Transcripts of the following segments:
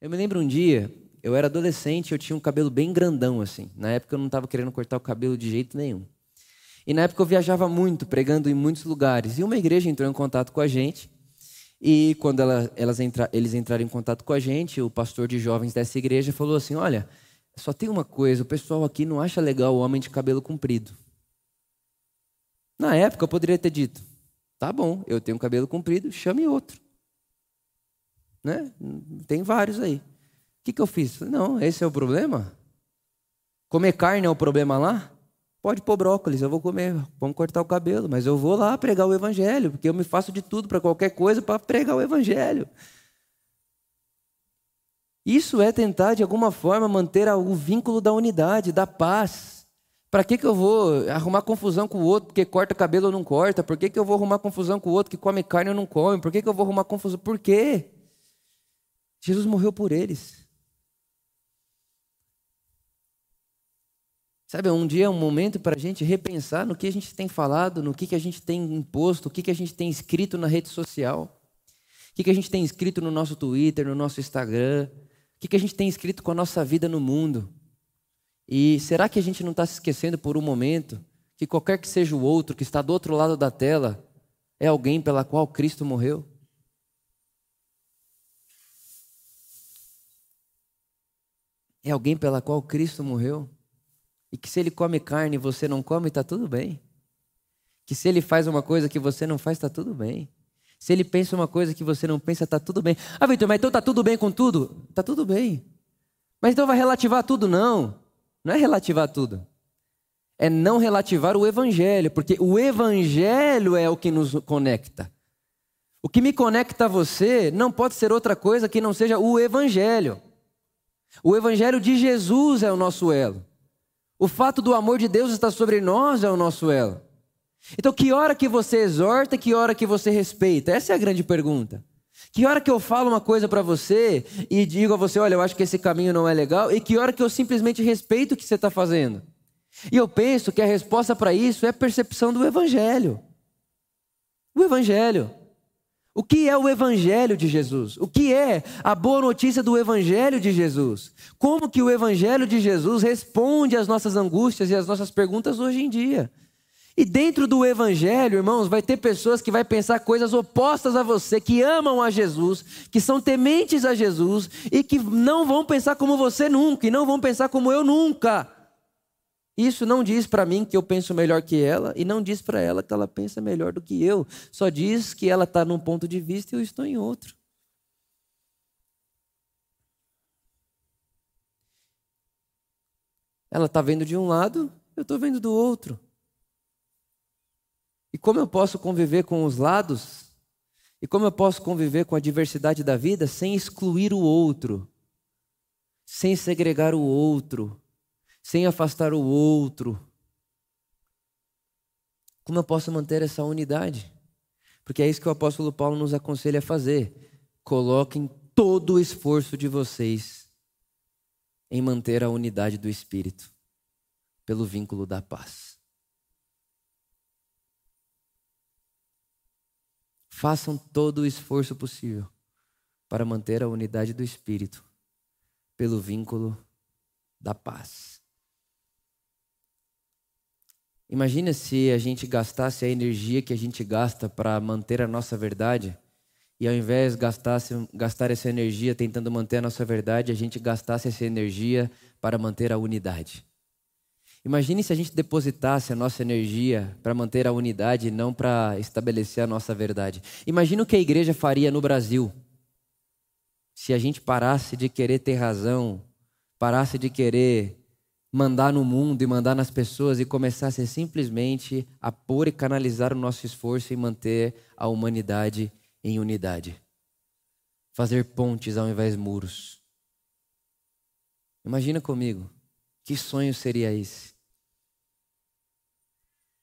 Eu me lembro um dia, eu era adolescente, eu tinha um cabelo bem grandão assim. Na época eu não estava querendo cortar o cabelo de jeito nenhum. E na época eu viajava muito, pregando em muitos lugares. E uma igreja entrou em contato com a gente. E quando ela, elas entra, eles entraram em contato com a gente, o pastor de jovens dessa igreja falou assim: Olha, só tem uma coisa, o pessoal aqui não acha legal o homem de cabelo comprido. Na época eu poderia ter dito: Tá bom, eu tenho cabelo comprido, chame outro. Né? Tem vários aí. O que, que eu fiz? Não, esse é o problema? Comer carne é o problema lá? Pode pôr brócolis, eu vou comer, vamos cortar o cabelo, mas eu vou lá pregar o evangelho, porque eu me faço de tudo para qualquer coisa para pregar o evangelho. Isso é tentar, de alguma forma, manter o vínculo da unidade, da paz. Para que, que eu vou arrumar confusão com o outro porque corta cabelo ou não corta? Por que, que eu vou arrumar confusão com o outro que come carne ou não come? Por que, que eu vou arrumar confusão? Por quê? Jesus morreu por eles. Sabe, um dia é um momento para a gente repensar no que a gente tem falado, no que, que a gente tem imposto, o que, que a gente tem escrito na rede social, o que, que a gente tem escrito no nosso Twitter, no nosso Instagram, o que, que a gente tem escrito com a nossa vida no mundo. E será que a gente não está se esquecendo por um momento que qualquer que seja o outro que está do outro lado da tela é alguém pela qual Cristo morreu? É alguém pela qual Cristo morreu? E que se ele come carne e você não come, está tudo bem. Que se ele faz uma coisa que você não faz, está tudo bem. Se ele pensa uma coisa que você não pensa, está tudo bem. Ah, Vitor, mas então está tudo bem com tudo? Está tudo bem. Mas então vai relativar tudo? Não. Não é relativar tudo. É não relativar o evangelho, porque o evangelho é o que nos conecta. O que me conecta a você não pode ser outra coisa que não seja o evangelho. O evangelho de Jesus é o nosso elo. O fato do amor de Deus estar sobre nós é o nosso elo. Então, que hora que você exorta, que hora que você respeita? Essa é a grande pergunta. Que hora que eu falo uma coisa para você e digo a você, olha, eu acho que esse caminho não é legal, e que hora que eu simplesmente respeito o que você está fazendo? E eu penso que a resposta para isso é a percepção do Evangelho. O Evangelho. O que é o Evangelho de Jesus? O que é a boa notícia do Evangelho de Jesus? Como que o Evangelho de Jesus responde às nossas angústias e às nossas perguntas hoje em dia? E dentro do Evangelho, irmãos, vai ter pessoas que vai pensar coisas opostas a você, que amam a Jesus, que são tementes a Jesus e que não vão pensar como você nunca, e não vão pensar como eu nunca. Isso não diz para mim que eu penso melhor que ela e não diz para ela que ela pensa melhor do que eu. Só diz que ela está num ponto de vista e eu estou em outro. Ela está vendo de um lado, eu estou vendo do outro. E como eu posso conviver com os lados? E como eu posso conviver com a diversidade da vida sem excluir o outro? Sem segregar o outro? Sem afastar o outro. Como eu posso manter essa unidade? Porque é isso que o apóstolo Paulo nos aconselha a fazer. Coloquem todo o esforço de vocês em manter a unidade do Espírito, pelo vínculo da paz. Façam todo o esforço possível para manter a unidade do Espírito, pelo vínculo da paz. Imagina se a gente gastasse a energia que a gente gasta para manter a nossa verdade e ao invés de gastasse, gastar essa energia tentando manter a nossa verdade, a gente gastasse essa energia para manter a unidade. Imagine se a gente depositasse a nossa energia para manter a unidade e não para estabelecer a nossa verdade. Imagina o que a igreja faria no Brasil se a gente parasse de querer ter razão, parasse de querer mandar no mundo e mandar nas pessoas e começasse simplesmente a pôr e canalizar o nosso esforço em manter a humanidade em unidade. Fazer pontes ao invés de muros. Imagina comigo, que sonho seria esse?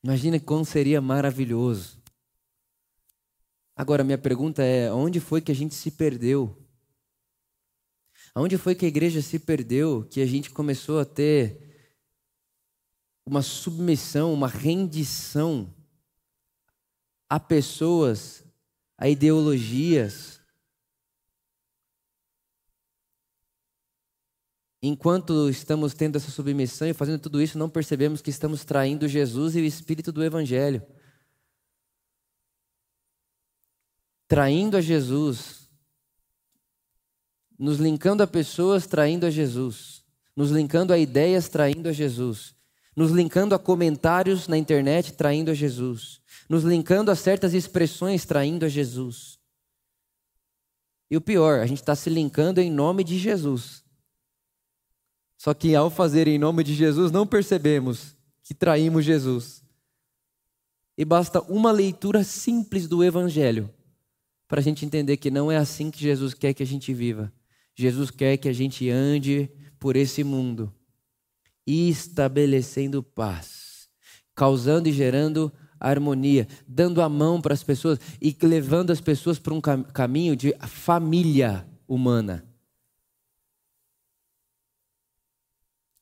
Imagina quão seria maravilhoso. Agora, minha pergunta é: onde foi que a gente se perdeu? Aonde foi que a igreja se perdeu, que a gente começou a ter uma submissão, uma rendição a pessoas, a ideologias? enquanto estamos tendo essa submissão e fazendo tudo isso, não percebemos que estamos traindo Jesus e o espírito do Evangelho. Traindo a Jesus, nos linkando a pessoas, traindo a Jesus, nos linkando a ideias, traindo a Jesus, nos linkando a comentários na internet, traindo a Jesus, nos linkando a certas expressões, traindo a Jesus. E o pior, a gente está se linkando em nome de Jesus. Só que ao fazer em nome de Jesus, não percebemos que traímos Jesus. E basta uma leitura simples do Evangelho para a gente entender que não é assim que Jesus quer que a gente viva. Jesus quer que a gente ande por esse mundo, estabelecendo paz, causando e gerando harmonia, dando a mão para as pessoas e levando as pessoas para um cam caminho de família humana.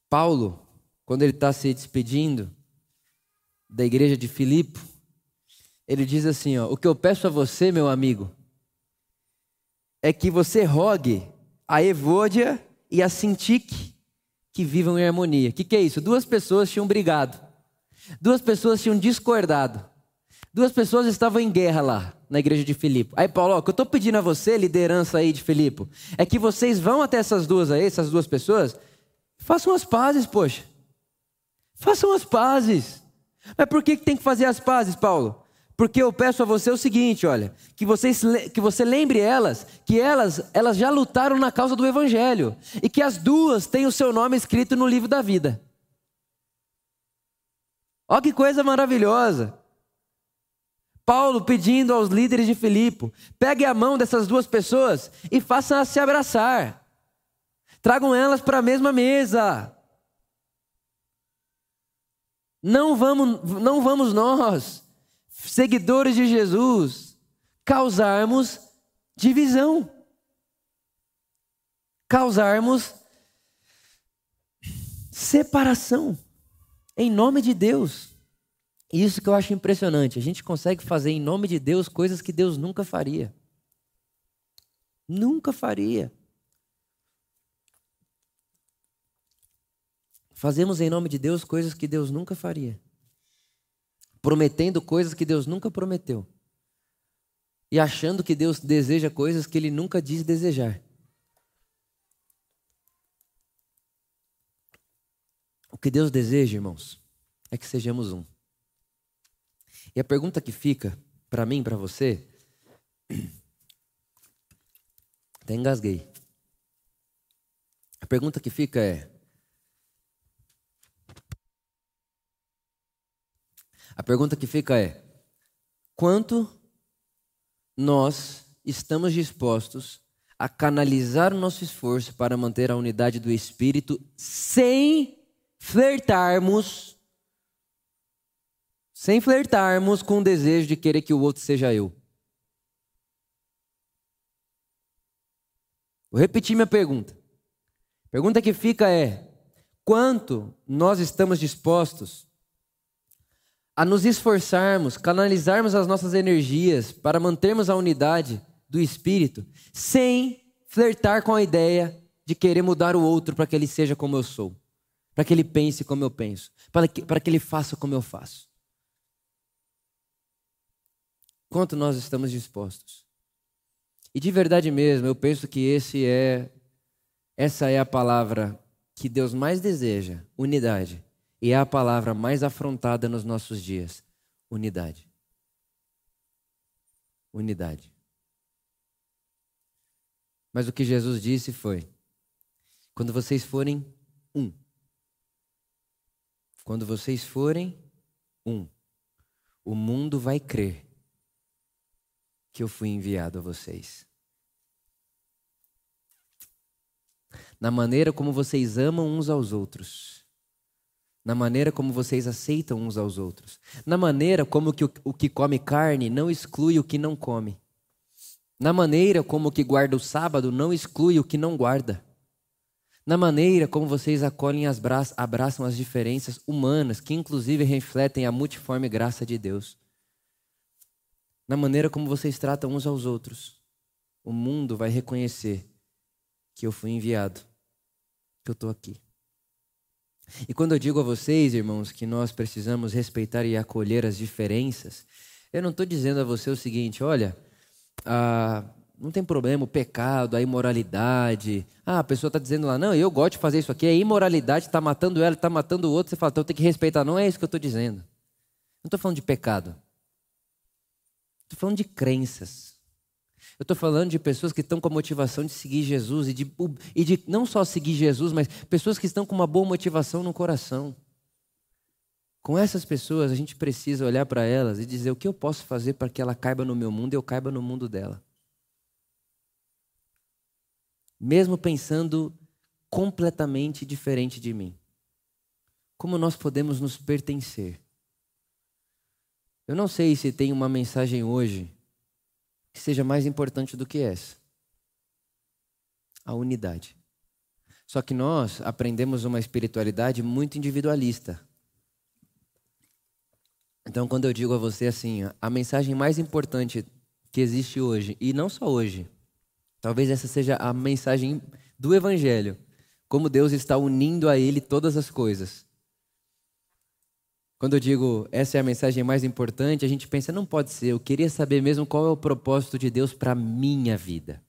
Paulo, quando ele está se despedindo da igreja de Filipe, ele diz assim: ó, O que eu peço a você, meu amigo, é que você rogue a Evôdia e a Sintique que vivam em harmonia. O que, que é isso? Duas pessoas tinham brigado, duas pessoas tinham discordado, duas pessoas estavam em guerra lá na igreja de Filipe. Aí, Paulo, ó, o que eu estou pedindo a você, liderança aí de Filipe, é que vocês vão até essas duas aí, essas duas pessoas, Façam as pazes, poxa. Façam as pazes. Mas por que tem que fazer as pazes, Paulo? Porque eu peço a você o seguinte, olha, que, vocês, que você lembre elas, que elas, elas já lutaram na causa do Evangelho, e que as duas têm o seu nome escrito no livro da vida. Olha que coisa maravilhosa. Paulo pedindo aos líderes de Filipe, pegue a mão dessas duas pessoas e façam-as se abraçar. Tragam elas para a mesma mesa. Não vamos, não vamos nós, seguidores de Jesus, causarmos divisão. Causarmos separação em nome de Deus. Isso que eu acho impressionante. A gente consegue fazer em nome de Deus coisas que Deus nunca faria. Nunca faria. Fazemos em nome de Deus coisas que Deus nunca faria. Prometendo coisas que Deus nunca prometeu. E achando que Deus deseja coisas que Ele nunca diz desejar. O que Deus deseja, irmãos, é que sejamos um. E a pergunta que fica para mim, para você, até engasguei. A pergunta que fica é: A pergunta que fica é: quanto nós estamos dispostos a canalizar o nosso esforço para manter a unidade do espírito sem flertarmos sem flertarmos com o desejo de querer que o outro seja eu. Vou repetir minha pergunta. Pergunta que fica é: quanto nós estamos dispostos a nos esforçarmos, canalizarmos as nossas energias para mantermos a unidade do espírito, sem flertar com a ideia de querer mudar o outro para que ele seja como eu sou, para que ele pense como eu penso, para que, para que ele faça como eu faço. Quanto nós estamos dispostos? E de verdade mesmo, eu penso que esse é essa é a palavra que Deus mais deseja, unidade. E é a palavra mais afrontada nos nossos dias: unidade. Unidade. Mas o que Jesus disse foi: quando vocês forem um, quando vocês forem um, o mundo vai crer que eu fui enviado a vocês. Na maneira como vocês amam uns aos outros na maneira como vocês aceitam uns aos outros, na maneira como que o, que come carne não exclui o que não come, na maneira como o que guarda o sábado não exclui o que não guarda, na maneira como vocês acolhem as abraçam as diferenças humanas, que inclusive refletem a multiforme graça de Deus, na maneira como vocês tratam uns aos outros, o mundo vai reconhecer que eu fui enviado que eu estou aqui. E quando eu digo a vocês, irmãos, que nós precisamos respeitar e acolher as diferenças, eu não estou dizendo a você o seguinte: olha, ah, não tem problema o pecado, a imoralidade. Ah, a pessoa está dizendo lá, não, eu gosto de fazer isso aqui, é imoralidade, está matando ela, está matando o outro. Você fala, então tem que respeitar. Não é isso que eu estou dizendo. Não estou falando de pecado. Estou falando de crenças. Eu estou falando de pessoas que estão com a motivação de seguir Jesus e de, e de não só seguir Jesus, mas pessoas que estão com uma boa motivação no coração. Com essas pessoas, a gente precisa olhar para elas e dizer o que eu posso fazer para que ela caiba no meu mundo e eu caiba no mundo dela. Mesmo pensando completamente diferente de mim. Como nós podemos nos pertencer? Eu não sei se tem uma mensagem hoje que seja mais importante do que essa. A unidade. Só que nós aprendemos uma espiritualidade muito individualista. Então, quando eu digo a você assim, a mensagem mais importante que existe hoje, e não só hoje, talvez essa seja a mensagem do Evangelho, como Deus está unindo a Ele todas as coisas. Quando eu digo essa é a mensagem mais importante, a gente pensa, não pode ser, eu queria saber mesmo qual é o propósito de Deus para a minha vida.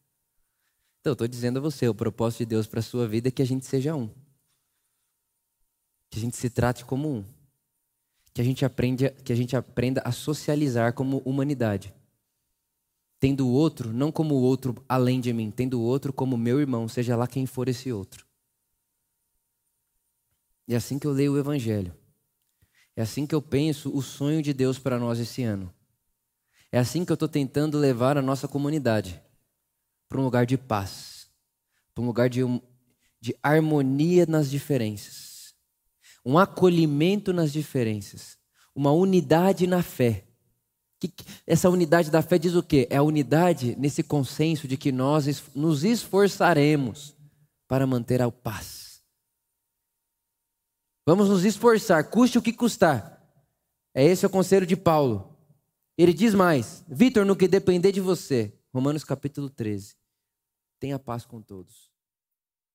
Então, eu estou dizendo a você, o propósito de Deus para a sua vida é que a gente seja um. Que a gente se trate como um que a gente aprenda, que a gente aprenda a socializar como humanidade. Tendo o outro não como o outro além de mim, tendo o outro como meu irmão, seja lá quem for esse outro. E é assim que eu leio o evangelho. É assim que eu penso o sonho de Deus para nós esse ano. É assim que eu estou tentando levar a nossa comunidade para um lugar de paz, para um lugar de, de harmonia nas diferenças um acolhimento nas diferenças, uma unidade na fé. Essa unidade da fé diz o quê? É a unidade nesse consenso de que nós nos esforçaremos para manter a paz. Vamos nos esforçar, custe o que custar. É esse o conselho de Paulo. Ele diz mais: Vitor, no que depender de você, Romanos capítulo 13, tenha paz com todos.